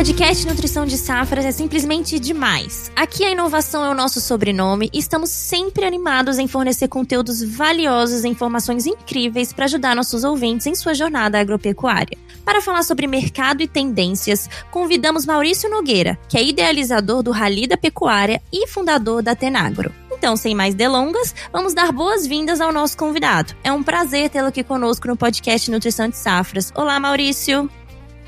Speaker 1: Podcast Nutrição de Safras é simplesmente demais. Aqui a inovação é o nosso sobrenome e estamos sempre animados em fornecer conteúdos valiosos e informações incríveis para ajudar nossos ouvintes em sua jornada agropecuária. Para falar sobre mercado e tendências, convidamos Maurício Nogueira, que é idealizador do Rally da Pecuária e fundador da Tenagro. Então, sem mais delongas, vamos dar boas-vindas ao nosso convidado. É um prazer tê-lo aqui conosco no podcast Nutrição de Safras. Olá, Maurício.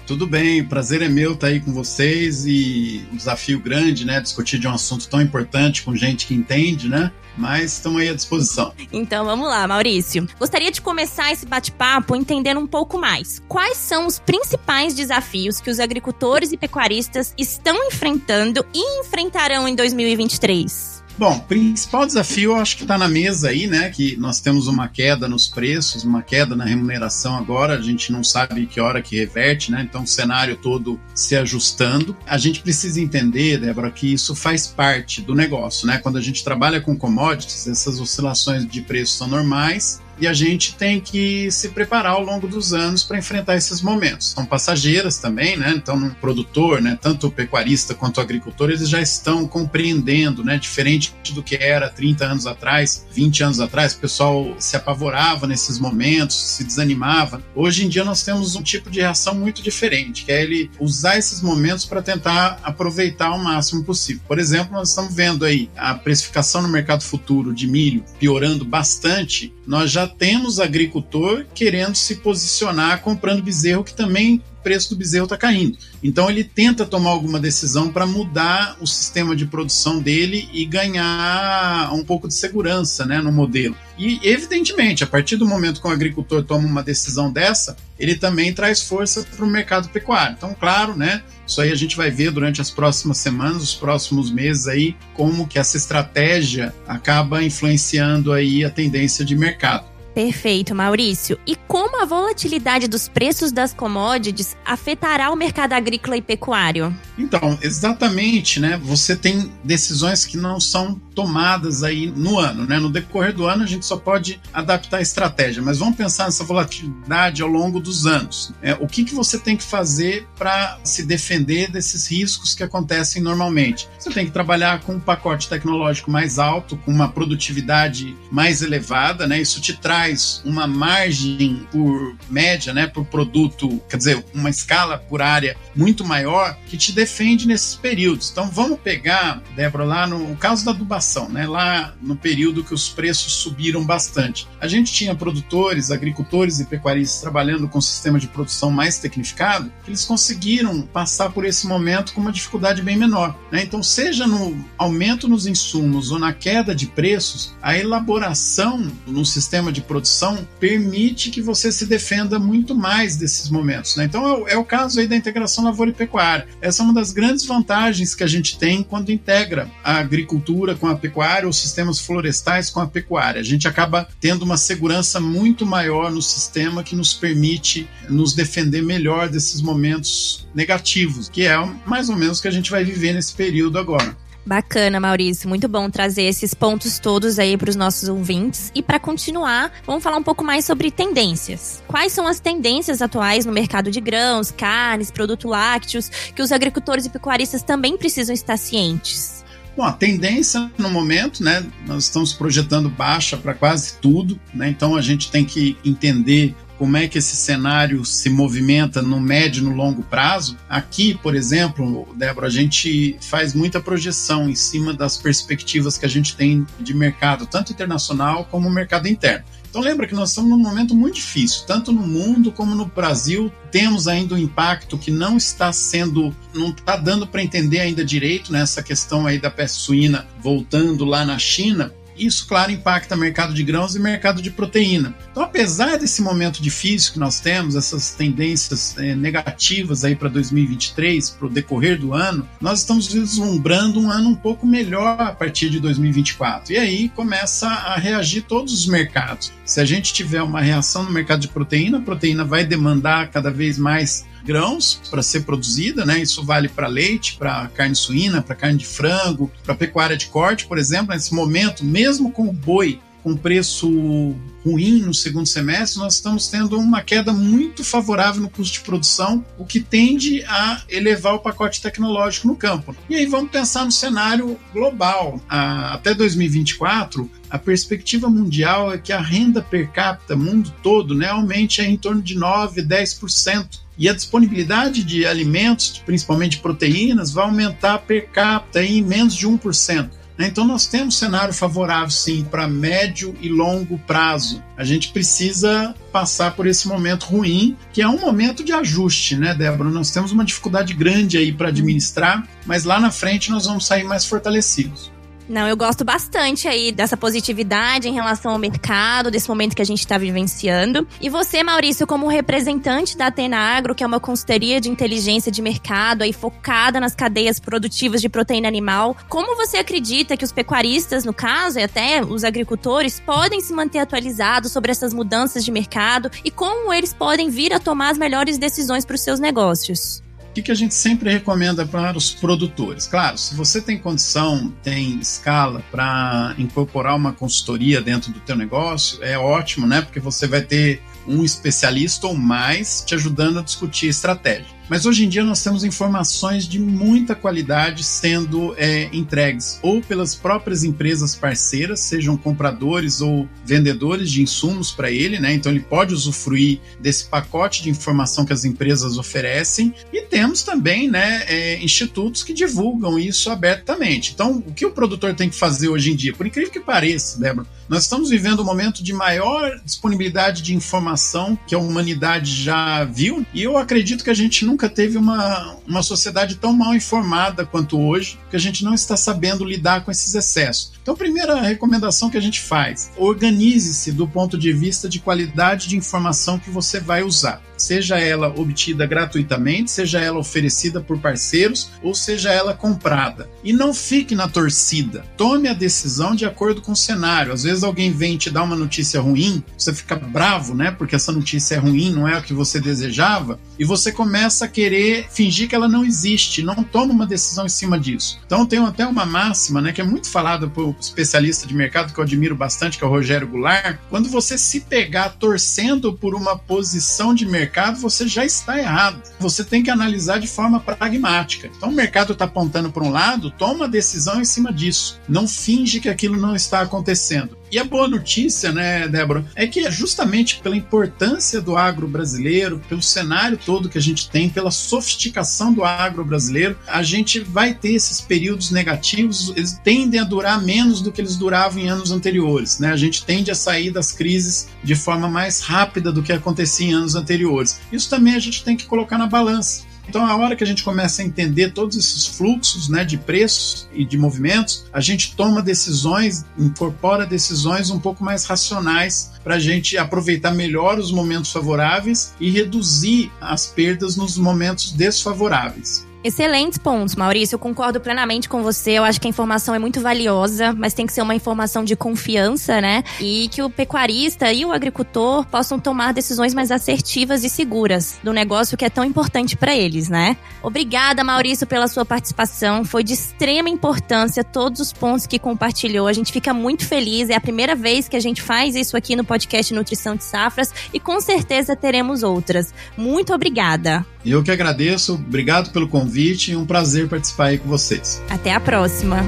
Speaker 4: Tudo bem, prazer é meu estar aí com vocês e um desafio grande, né? Discutir de um assunto tão importante com gente que entende, né? Mas estamos aí à disposição.
Speaker 1: Então vamos lá, Maurício. Gostaria de começar esse bate-papo entendendo um pouco mais. Quais são os principais desafios que os agricultores e pecuaristas estão enfrentando e enfrentarão em 2023?
Speaker 4: Bom, principal desafio eu acho que está na mesa aí, né? Que nós temos uma queda nos preços, uma queda na remuneração agora, a gente não sabe que hora que reverte, né? Então o cenário todo se ajustando. A gente precisa entender, Débora, que isso faz parte do negócio, né? Quando a gente trabalha com commodities, essas oscilações de preço são normais e a gente tem que se preparar ao longo dos anos para enfrentar esses momentos. São passageiras também, né? Então, um produtor, né, tanto o pecuarista quanto o agricultor, eles já estão compreendendo, né, diferente do que era 30 anos atrás, 20 anos atrás, o pessoal se apavorava nesses momentos, se desanimava. Hoje em dia nós temos um tipo de reação muito diferente, que é ele usar esses momentos para tentar aproveitar o máximo possível. Por exemplo, nós estamos vendo aí a precificação no mercado futuro de milho piorando bastante. Nós já temos agricultor querendo se posicionar comprando bezerro que também preço do bezerro está caindo. Então ele tenta tomar alguma decisão para mudar o sistema de produção dele e ganhar um pouco de segurança né, no modelo. E evidentemente, a partir do momento que o agricultor toma uma decisão dessa, ele também traz força para o mercado pecuário. Então, claro, né? Isso aí a gente vai ver durante as próximas semanas, os próximos meses aí, como que essa estratégia acaba influenciando aí a tendência de mercado.
Speaker 1: Perfeito, Maurício. E como a volatilidade dos preços das commodities afetará o mercado agrícola e pecuário?
Speaker 4: Então, exatamente, né? Você tem decisões que não são tomadas aí no ano, né? No decorrer do ano a gente só pode adaptar a estratégia, mas vamos pensar nessa volatilidade ao longo dos anos. É, o que, que você tem que fazer para se defender desses riscos que acontecem normalmente? Você tem que trabalhar com um pacote tecnológico mais alto, com uma produtividade mais elevada, né? Isso te traz uma margem por média, né? Por produto, quer dizer, uma escala por área muito maior que te defende nesses períodos. Então vamos pegar, Débora, lá no caso da adubação, né? Lá no período que os preços subiram bastante. A gente tinha produtores, agricultores e pecuaristas trabalhando com um sistema de produção mais tecnificado, que eles conseguiram passar por esse momento com uma dificuldade bem menor. Né? Então, seja no aumento nos insumos ou na queda de preços, a elaboração no sistema de produção permite que você se defenda muito mais desses momentos. Né? Então, é, é o caso aí da integração lavoura e pecuária. Essa é uma das grandes vantagens que a gente tem quando integra a agricultura com a pecuária, os sistemas florestais com a pecuária. A gente acaba tendo uma segurança muito maior no sistema que nos permite nos defender melhor desses momentos negativos, que é mais ou menos o que a gente vai viver nesse período agora.
Speaker 1: Bacana, Maurício. Muito bom trazer esses pontos todos aí para os nossos ouvintes. E para continuar, vamos falar um pouco mais sobre tendências. Quais são as tendências atuais no mercado de grãos, carnes, produtos lácteos, que os agricultores e pecuaristas também precisam estar cientes?
Speaker 4: Bom, a tendência no momento, né, nós estamos projetando baixa para quase tudo, né, então a gente tem que entender como é que esse cenário se movimenta no médio e no longo prazo. Aqui, por exemplo, Débora, a gente faz muita projeção em cima das perspectivas que a gente tem de mercado, tanto internacional como mercado interno. Então lembra que nós estamos num momento muito difícil, tanto no mundo como no Brasil. Temos ainda um impacto que não está sendo, não está dando para entender ainda direito nessa questão aí da peste suína voltando lá na China. Isso, claro, impacta mercado de grãos e mercado de proteína. Então, apesar desse momento difícil que nós temos, essas tendências é, negativas aí para 2023, para o decorrer do ano, nós estamos vislumbrando um ano um pouco melhor a partir de 2024. E aí começa a reagir todos os mercados. Se a gente tiver uma reação no mercado de proteína, a proteína vai demandar cada vez mais grãos para ser produzida, né? Isso vale para leite, para carne suína, para carne de frango, para pecuária de corte, por exemplo. Nesse momento, mesmo com o boi com preço ruim no segundo semestre, nós estamos tendo uma queda muito favorável no custo de produção, o que tende a elevar o pacote tecnológico no campo. E aí vamos pensar no cenário global. até 2024, a perspectiva mundial é que a renda per capita mundo todo né, aumente em torno de 9, 10% e a disponibilidade de alimentos, principalmente proteínas, vai aumentar per capita em menos de 1%. Né? Então, nós temos cenário favorável, sim, para médio e longo prazo. A gente precisa passar por esse momento ruim, que é um momento de ajuste, né, Débora? Nós temos uma dificuldade grande aí para administrar, mas lá na frente nós vamos sair mais fortalecidos.
Speaker 1: Não, eu gosto bastante aí dessa positividade em relação ao mercado, desse momento que a gente está vivenciando. E você, Maurício, como representante da Atena Agro, que é uma consultoria de inteligência de mercado aí focada nas cadeias produtivas de proteína animal, como você acredita que os pecuaristas, no caso, e até os agricultores, podem se manter atualizados sobre essas mudanças de mercado e como eles podem vir a tomar as melhores decisões para os seus negócios?
Speaker 4: O que, que a gente sempre recomenda para os produtores? Claro, se você tem condição, tem escala para incorporar uma consultoria dentro do teu negócio, é ótimo, né? Porque você vai ter um especialista ou mais te ajudando a discutir estratégia. Mas hoje em dia nós temos informações de muita qualidade sendo é, entregues ou pelas próprias empresas parceiras, sejam compradores ou vendedores de insumos para ele, né? Então ele pode usufruir desse pacote de informação que as empresas oferecem. E temos também, né, é, institutos que divulgam isso abertamente. Então, o que o produtor tem que fazer hoje em dia, por incrível que pareça, Débora, nós estamos vivendo um momento de maior disponibilidade de informação que a humanidade já viu, e eu acredito que a gente nunca nunca teve uma, uma sociedade tão mal informada quanto hoje, que a gente não está sabendo lidar com esses excessos. Então, primeira recomendação que a gente faz: organize-se do ponto de vista de qualidade de informação que você vai usar seja ela obtida gratuitamente, seja ela oferecida por parceiros ou seja ela comprada. E não fique na torcida. Tome a decisão de acordo com o cenário. Às vezes alguém vem te dar uma notícia ruim, você fica bravo, né? Porque essa notícia é ruim, não é o que você desejava, e você começa a querer fingir que ela não existe, não toma uma decisão em cima disso. Então tem até uma máxima, né, que é muito falada por especialista de mercado que eu admiro bastante, que é o Rogério Goulart, quando você se pegar torcendo por uma posição de mercado mercado, você já está errado. Você tem que analisar de forma pragmática. Então, o mercado está apontando para um lado, toma a decisão em cima disso. Não finge que aquilo não está acontecendo. E a boa notícia, né, Débora, é que é justamente pela importância do agro brasileiro, pelo cenário todo que a gente tem, pela sofisticação do agro brasileiro, a gente vai ter esses períodos negativos, eles tendem a durar menos do que eles duravam em anos anteriores, né? A gente tende a sair das crises de forma mais rápida do que acontecia em anos anteriores. Isso também a gente tem que colocar na balança. Então, a hora que a gente começa a entender todos esses fluxos né, de preços e de movimentos, a gente toma decisões, incorpora decisões um pouco mais racionais para a gente aproveitar melhor os momentos favoráveis e reduzir as perdas nos momentos desfavoráveis.
Speaker 1: Excelentes pontos, Maurício. Eu concordo plenamente com você. Eu acho que a informação é muito valiosa, mas tem que ser uma informação de confiança, né? E que o pecuarista e o agricultor possam tomar decisões mais assertivas e seguras do negócio que é tão importante para eles, né? Obrigada, Maurício, pela sua participação. Foi de extrema importância todos os pontos que compartilhou. A gente fica muito feliz. É a primeira vez que a gente faz isso aqui no podcast Nutrição de Safras e com certeza teremos outras. Muito obrigada.
Speaker 4: Eu que agradeço, obrigado pelo convite e um prazer participar aí com vocês.
Speaker 1: Até a próxima.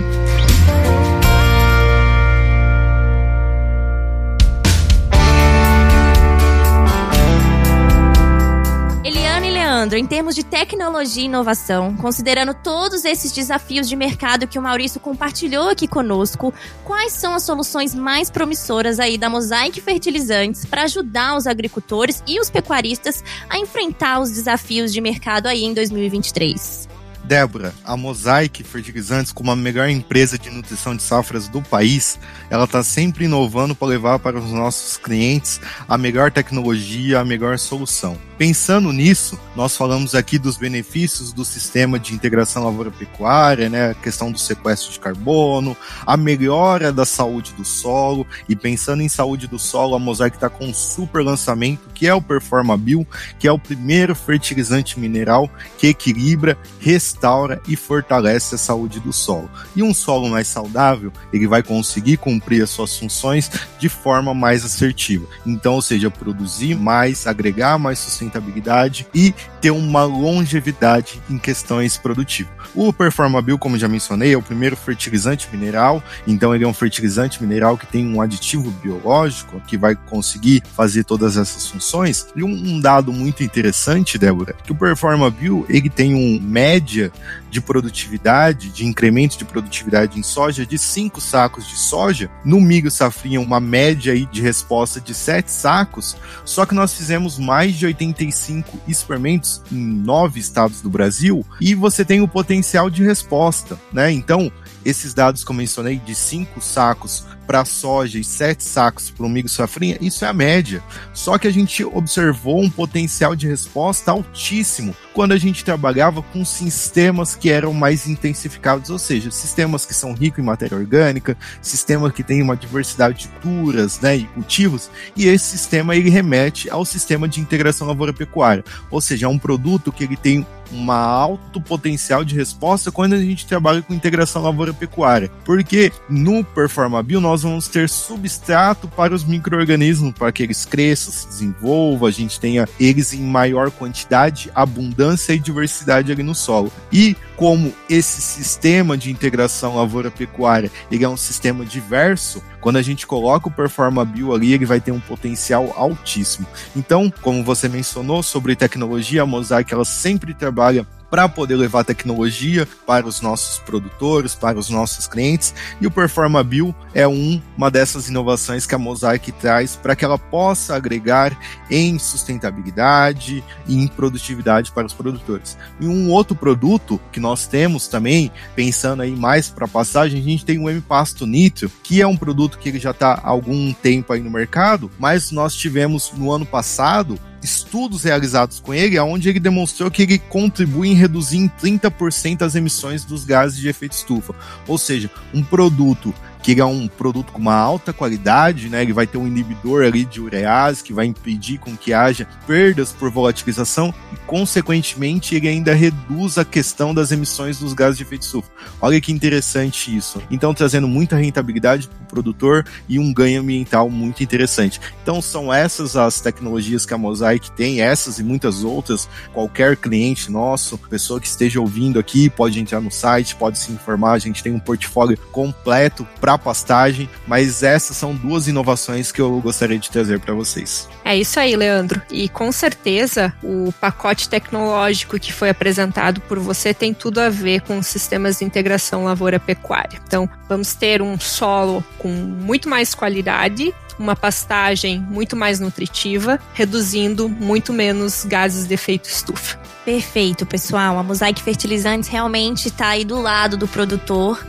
Speaker 1: Leandro, em termos de tecnologia e inovação, considerando todos esses desafios de mercado que o Maurício compartilhou aqui conosco, quais são as soluções mais promissoras aí da Mosaic Fertilizantes para ajudar os agricultores e os pecuaristas a enfrentar os desafios de mercado aí em 2023?
Speaker 3: Débora, a Mosaic Fertilizantes, como a melhor empresa de nutrição de safras do país, ela está sempre inovando para levar para os nossos clientes a melhor tecnologia, a melhor solução. Pensando nisso, nós falamos aqui dos benefícios do sistema de integração lavoura-pecuária, né, a questão do sequestro de carbono, a melhora da saúde do solo, e pensando em saúde do solo, a Mosaic está com um super lançamento, que é o Performabil, que é o primeiro fertilizante mineral que equilibra, restaura e fortalece a saúde do solo. E um solo mais saudável, ele vai conseguir cumprir as suas funções de forma mais assertiva. Então, ou seja, produzir mais, agregar mais sustentabilidade sustentabilidade e ter uma longevidade em questões produtivas. O Performabil, como já mencionei, é o primeiro fertilizante mineral, então ele é um fertilizante mineral que tem um aditivo biológico que vai conseguir fazer todas essas funções. E um, dado muito interessante, Débora, que o Performabil ele tem um média de produtividade, de incremento de produtividade em soja de 5 sacos de soja, no milho safrinha uma média aí de resposta de 7 sacos, só que nós fizemos mais de 85 experimentos em nove estados do Brasil e você tem o potencial de resposta, né? Então, esses dados que eu mencionei de 5 sacos para soja e 7 sacos para o milho safrinha, isso é a média. Só que a gente observou um potencial de resposta altíssimo quando a gente trabalhava com sistemas que eram mais intensificados, ou seja, sistemas que são ricos em matéria orgânica, sistemas que têm uma diversidade de culturas né, e cultivos, e esse sistema ele remete ao sistema de integração lavoura-pecuária, ou seja, é um produto que ele tem uma alto potencial de resposta quando a gente trabalha com integração lavoura-pecuária. Porque no Performabil nós vamos ter substrato para os micro-organismos, para que eles cresçam, se desenvolvam, a gente tenha eles em maior quantidade, abundância e diversidade ali no solo. E como esse sistema de integração lavoura-pecuária ele é um sistema diverso, quando a gente coloca o Performa Bio ali, ele vai ter um potencial altíssimo. Então, como você mencionou sobre tecnologia, a Mosaic ela sempre trabalha para poder levar tecnologia para os nossos produtores, para os nossos clientes. E o Performabil é um, uma dessas inovações que a Mosaic traz para que ela possa agregar em sustentabilidade e em produtividade para os produtores. E um outro produto que nós temos também, pensando aí mais para passagem, a gente tem o M-Pasto Nitro, que é um produto que ele já está há algum tempo aí no mercado, mas nós tivemos no ano passado estudos realizados com ele, onde ele demonstrou que ele contribui em reduzir em 30% as emissões dos gases de efeito estufa. Ou seja, um produto que ele é um produto com uma alta qualidade, né? Ele vai ter um inibidor ali de urease que vai impedir com que haja perdas por volatilização e, consequentemente, ele ainda reduz a questão das emissões dos gases de efeito estufa. Olha que interessante isso. Então, trazendo muita rentabilidade para o produtor e um ganho ambiental muito interessante. Então, são essas as tecnologias que a Mosaic tem, essas e muitas outras. Qualquer cliente nosso, pessoa que esteja ouvindo aqui, pode entrar no site, pode se informar. A gente tem um portfólio completo para a pastagem, mas essas são duas inovações que eu gostaria de trazer para vocês.
Speaker 2: É isso aí, Leandro. E com certeza o pacote tecnológico que foi apresentado por você tem tudo a ver com sistemas de integração lavoura-pecuária. Então, vamos ter um solo com muito mais qualidade, uma pastagem muito mais nutritiva, reduzindo muito menos gases de efeito estufa.
Speaker 1: Perfeito, pessoal. A Mosaic Fertilizantes realmente está aí do lado do produtor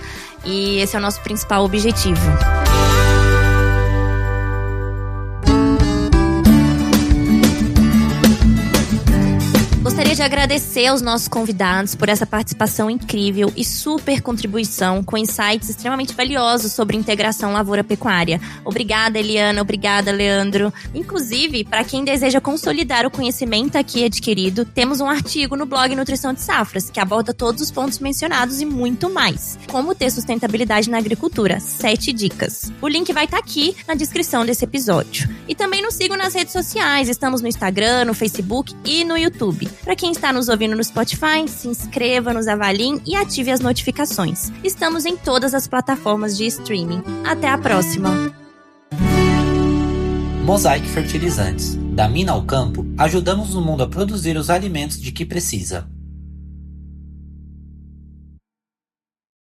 Speaker 1: e esse é o nosso principal objetivo. De agradecer aos nossos convidados por essa participação incrível e super contribuição com insights extremamente valiosos sobre integração lavoura-pecuária. Obrigada, Eliana. Obrigada, Leandro. Inclusive, para quem deseja consolidar o conhecimento aqui adquirido, temos um artigo no blog Nutrição de Safras que aborda todos os pontos mencionados e muito mais. Como ter sustentabilidade na agricultura. Sete dicas. O link vai estar tá aqui na descrição desse episódio. E também nos sigam nas redes sociais. Estamos no Instagram, no Facebook e no YouTube. Para quem está nos ouvindo no Spotify, se inscreva, nos avaliem e ative as notificações. Estamos em todas as plataformas de streaming. Até a próxima!
Speaker 5: Mosaic Fertilizantes Da mina ao campo, ajudamos o mundo a produzir os alimentos de que precisa.